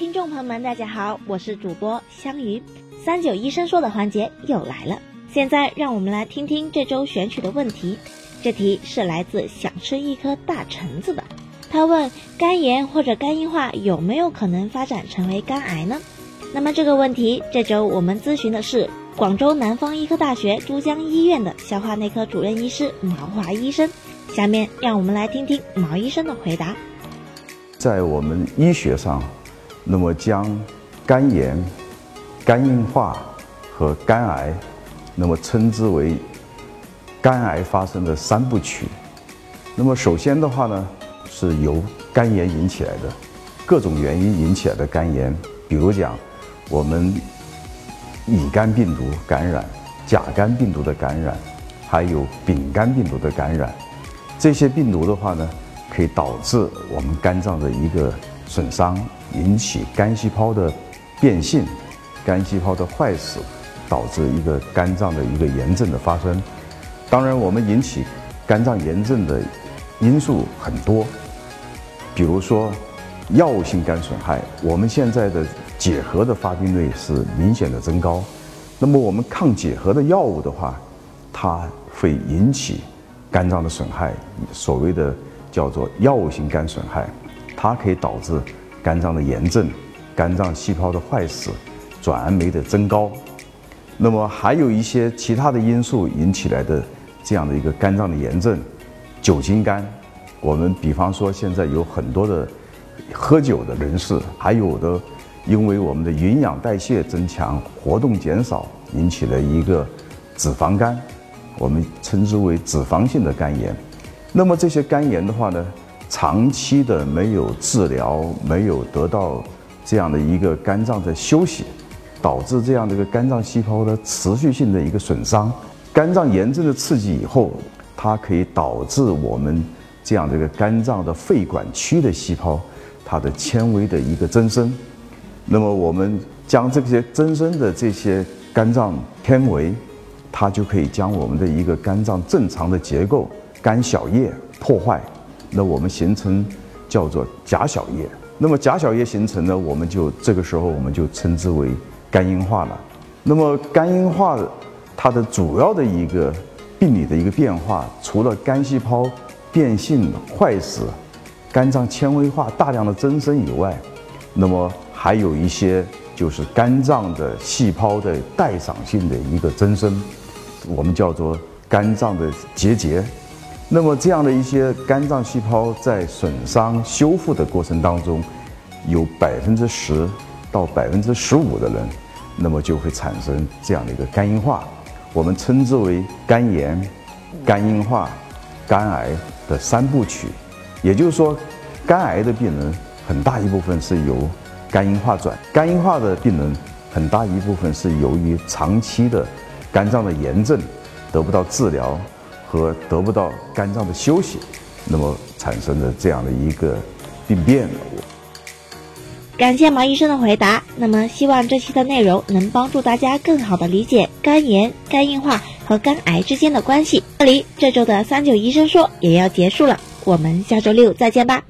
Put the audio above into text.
听众朋友们，大家好，我是主播香鱼。三九医生说的环节又来了，现在让我们来听听这周选取的问题。这题是来自想吃一颗大橙子的，他问肝炎或者肝硬化有没有可能发展成为肝癌呢？那么这个问题，这周我们咨询的是广州南方医科大学珠江医院的消化内科主任医师毛华医生。下面让我们来听听毛医生的回答。在我们医学上。那么将肝炎、肝硬化和肝癌，那么称之为肝癌发生的三部曲。那么首先的话呢，是由肝炎引起来的，各种原因引起来的肝炎，比如讲我们乙肝病毒感染、甲肝病毒的感染，还有丙肝病毒的感染，这些病毒的话呢，可以导致我们肝脏的一个损伤。引起肝细胞的变性、肝细胞的坏死，导致一个肝脏的一个炎症的发生。当然，我们引起肝脏炎症的因素很多，比如说药物性肝损害。我们现在的结核的发病率是明显的增高。那么，我们抗结核的药物的话，它会引起肝脏的损害，所谓的叫做药物性肝损害，它可以导致。肝脏的炎症、肝脏细胞的坏死、转氨酶的增高，那么还有一些其他的因素引起来的这样的一个肝脏的炎症，酒精肝。我们比方说现在有很多的喝酒的人士，还有的因为我们的营养代谢增强、活动减少引起了一个脂肪肝，我们称之为脂肪性的肝炎。那么这些肝炎的话呢？长期的没有治疗，没有得到这样的一个肝脏的休息，导致这样的一个肝脏细胞的持续性的一个损伤。肝脏炎症的刺激以后，它可以导致我们这样的一个肝脏的肺管区的细胞，它的纤维的一个增生。那么我们将这些增生的这些肝脏纤维，它就可以将我们的一个肝脏正常的结构肝小叶破坏。那我们形成叫做假小叶，那么假小叶形成呢，我们就这个时候我们就称之为肝硬化了。那么肝硬化它的主要的一个病理的一个变化，除了肝细胞变性坏死、肝脏纤维化大量的增生以外，那么还有一些就是肝脏的细胞的代偿性的一个增生，我们叫做肝脏的结节。那么这样的一些肝脏细胞在损伤修复的过程当中，有百分之十到百分之十五的人，那么就会产生这样的一个肝硬化，我们称之为肝炎、肝硬化、肝癌的三部曲。也就是说，肝癌的病人很大一部分是由肝硬化转，肝硬化的病人很大一部分是由于长期的肝脏的炎症得不到治疗。和得不到肝脏的休息，那么产生的这样的一个病变。感谢毛医生的回答。那么，希望这期的内容能帮助大家更好的理解肝炎、肝硬化和肝癌之间的关系。这里，这周的三九医生说也要结束了，我们下周六再见吧。